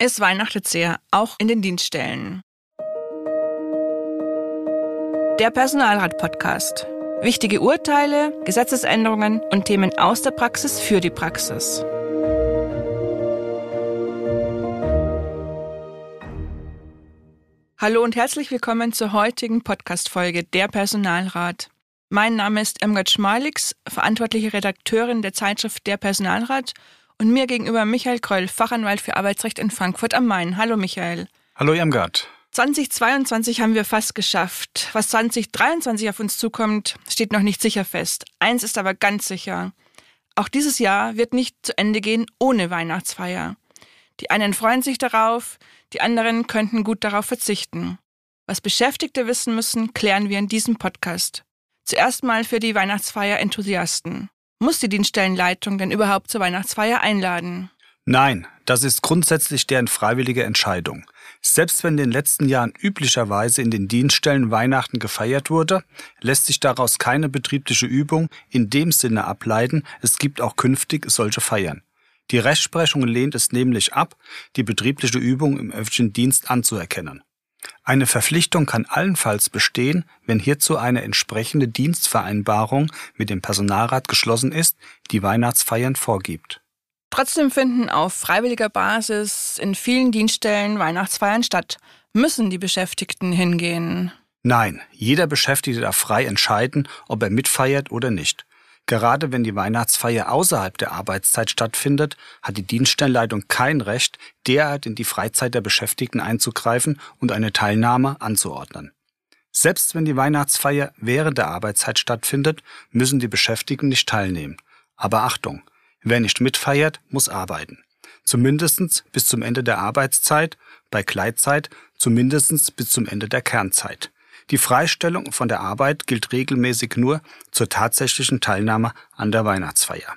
Es weihnachtet sehr, auch in den Dienststellen. Der Personalrat-Podcast. Wichtige Urteile, Gesetzesänderungen und Themen aus der Praxis für die Praxis. Hallo und herzlich willkommen zur heutigen Podcast-Folge Der Personalrat. Mein Name ist Emgard Schmalix, verantwortliche Redakteurin der Zeitschrift Der Personalrat und mir gegenüber Michael Kröll, Fachanwalt für Arbeitsrecht in Frankfurt am Main. Hallo Michael. Hallo Irmgard. 2022 haben wir fast geschafft. Was 2023 auf uns zukommt, steht noch nicht sicher fest. Eins ist aber ganz sicher. Auch dieses Jahr wird nicht zu Ende gehen ohne Weihnachtsfeier. Die einen freuen sich darauf, die anderen könnten gut darauf verzichten. Was Beschäftigte wissen müssen, klären wir in diesem Podcast. Zuerst mal für die Weihnachtsfeier-Enthusiasten. Muss die Dienststellenleitung denn überhaupt zur Weihnachtsfeier einladen? Nein, das ist grundsätzlich deren freiwillige Entscheidung. Selbst wenn in den letzten Jahren üblicherweise in den Dienststellen Weihnachten gefeiert wurde, lässt sich daraus keine betriebliche Übung in dem Sinne ableiten, es gibt auch künftig solche Feiern. Die Rechtsprechung lehnt es nämlich ab, die betriebliche Übung im öffentlichen Dienst anzuerkennen. Eine Verpflichtung kann allenfalls bestehen, wenn hierzu eine entsprechende Dienstvereinbarung mit dem Personalrat geschlossen ist, die Weihnachtsfeiern vorgibt. Trotzdem finden auf freiwilliger Basis in vielen Dienststellen Weihnachtsfeiern statt. Müssen die Beschäftigten hingehen? Nein, jeder Beschäftigte darf frei entscheiden, ob er mitfeiert oder nicht. Gerade wenn die Weihnachtsfeier außerhalb der Arbeitszeit stattfindet, hat die Dienststellenleitung kein Recht, derart in die Freizeit der Beschäftigten einzugreifen und eine Teilnahme anzuordnen. Selbst wenn die Weihnachtsfeier während der Arbeitszeit stattfindet, müssen die Beschäftigten nicht teilnehmen. Aber Achtung, wer nicht mitfeiert, muss arbeiten. Zumindest bis zum Ende der Arbeitszeit, bei Gleitzeit zumindest bis zum Ende der Kernzeit. Die Freistellung von der Arbeit gilt regelmäßig nur zur tatsächlichen Teilnahme an der Weihnachtsfeier.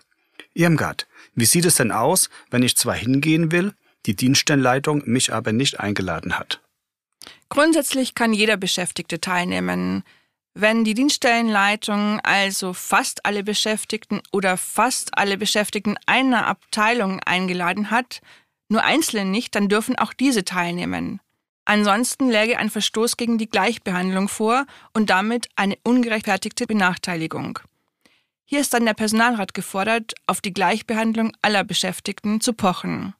Irmgard, wie sieht es denn aus, wenn ich zwar hingehen will, die Dienststellenleitung mich aber nicht eingeladen hat? Grundsätzlich kann jeder Beschäftigte teilnehmen. Wenn die Dienststellenleitung also fast alle Beschäftigten oder fast alle Beschäftigten einer Abteilung eingeladen hat, nur Einzelne nicht, dann dürfen auch diese teilnehmen. Ansonsten läge ein Verstoß gegen die Gleichbehandlung vor und damit eine ungerechtfertigte Benachteiligung. Hier ist dann der Personalrat gefordert, auf die Gleichbehandlung aller Beschäftigten zu pochen.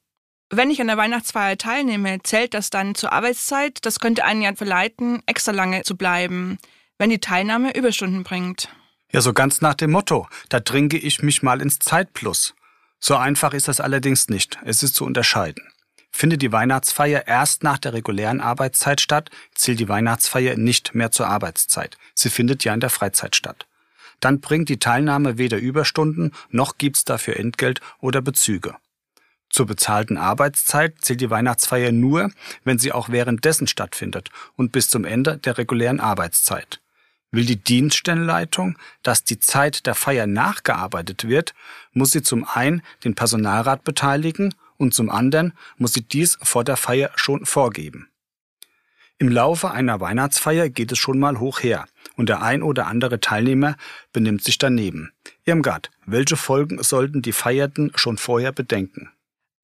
Wenn ich an der Weihnachtsfeier teilnehme, zählt das dann zur Arbeitszeit. Das könnte einen ja verleiten, extra lange zu bleiben, wenn die Teilnahme Überstunden bringt. Ja, so ganz nach dem Motto, da trinke ich mich mal ins Zeitplus. So einfach ist das allerdings nicht. Es ist zu unterscheiden. Findet die Weihnachtsfeier erst nach der regulären Arbeitszeit statt, zählt die Weihnachtsfeier nicht mehr zur Arbeitszeit. Sie findet ja in der Freizeit statt. Dann bringt die Teilnahme weder Überstunden noch gibt's dafür Entgelt oder Bezüge. Zur bezahlten Arbeitszeit zählt die Weihnachtsfeier nur, wenn sie auch währenddessen stattfindet und bis zum Ende der regulären Arbeitszeit. Will die Dienststellenleitung, dass die Zeit der Feier nachgearbeitet wird, muss sie zum einen den Personalrat beteiligen und zum anderen muss sie dies vor der Feier schon vorgeben. Im Laufe einer Weihnachtsfeier geht es schon mal hoch her und der ein oder andere Teilnehmer benimmt sich daneben. Irmgard, welche Folgen sollten die Feierten schon vorher bedenken?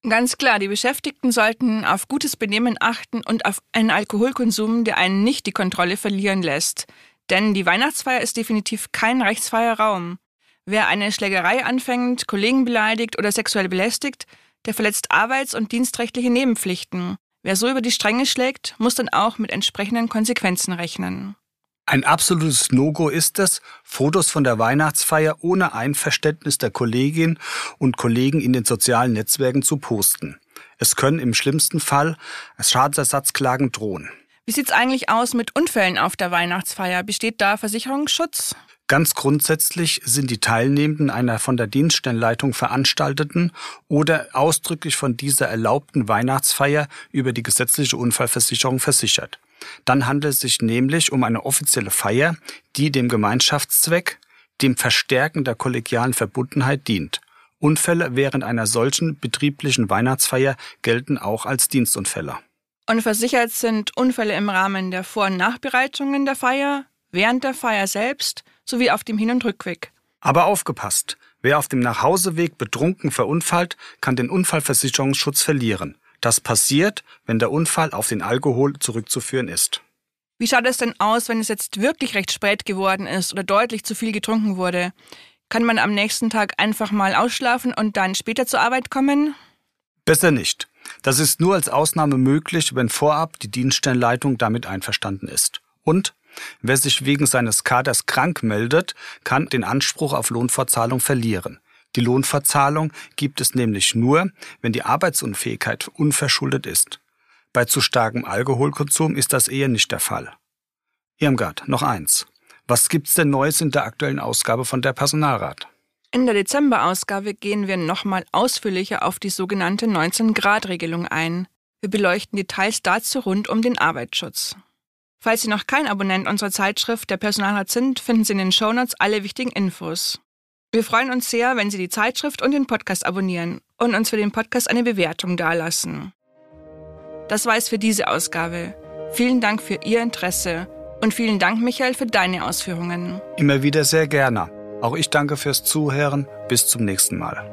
Ganz klar, die Beschäftigten sollten auf gutes Benehmen achten und auf einen Alkoholkonsum, der einen nicht die Kontrolle verlieren lässt. Denn die Weihnachtsfeier ist definitiv kein rechtsfreier Raum. Wer eine Schlägerei anfängt, Kollegen beleidigt oder sexuell belästigt, der verletzt arbeits- und dienstrechtliche Nebenpflichten. Wer so über die Stränge schlägt, muss dann auch mit entsprechenden Konsequenzen rechnen. Ein absolutes No-Go ist es, Fotos von der Weihnachtsfeier ohne Einverständnis der Kolleginnen und Kollegen in den sozialen Netzwerken zu posten. Es können im schlimmsten Fall Schadensersatzklagen drohen. Wie sieht's eigentlich aus mit Unfällen auf der Weihnachtsfeier? Besteht da Versicherungsschutz? Ganz grundsätzlich sind die Teilnehmenden einer von der Dienststellenleitung veranstalteten oder ausdrücklich von dieser erlaubten Weihnachtsfeier über die gesetzliche Unfallversicherung versichert. Dann handelt es sich nämlich um eine offizielle Feier, die dem Gemeinschaftszweck, dem Verstärken der kollegialen Verbundenheit dient. Unfälle während einer solchen betrieblichen Weihnachtsfeier gelten auch als Dienstunfälle. Und versichert sind Unfälle im Rahmen der Vor- und Nachbereitungen der Feier, während der Feier selbst sowie auf dem Hin- und Rückweg. Aber aufgepasst! Wer auf dem Nachhauseweg betrunken verunfallt, kann den Unfallversicherungsschutz verlieren. Das passiert, wenn der Unfall auf den Alkohol zurückzuführen ist. Wie schaut es denn aus, wenn es jetzt wirklich recht spät geworden ist oder deutlich zu viel getrunken wurde? Kann man am nächsten Tag einfach mal ausschlafen und dann später zur Arbeit kommen? Besser nicht. Das ist nur als Ausnahme möglich, wenn vorab die Dienststellenleitung damit einverstanden ist. Und wer sich wegen seines Kaders krank meldet, kann den Anspruch auf Lohnfortzahlung verlieren. Die Lohnverzahlung gibt es nämlich nur, wenn die Arbeitsunfähigkeit unverschuldet ist. Bei zu starkem Alkoholkonsum ist das eher nicht der Fall. Irmgard, noch eins. Was gibt's denn Neues in der aktuellen Ausgabe von der Personalrat? In der Dezemberausgabe gehen wir nochmal ausführlicher auf die sogenannte 19-Grad-Regelung ein. Wir beleuchten Details dazu rund um den Arbeitsschutz. Falls Sie noch kein Abonnent unserer Zeitschrift der Personalrat sind, finden Sie in den Shownotes alle wichtigen Infos. Wir freuen uns sehr, wenn Sie die Zeitschrift und den Podcast abonnieren und uns für den Podcast eine Bewertung dalassen. Das war es für diese Ausgabe. Vielen Dank für Ihr Interesse und vielen Dank, Michael, für deine Ausführungen. Immer wieder sehr gerne. Auch ich danke fürs Zuhören. Bis zum nächsten Mal.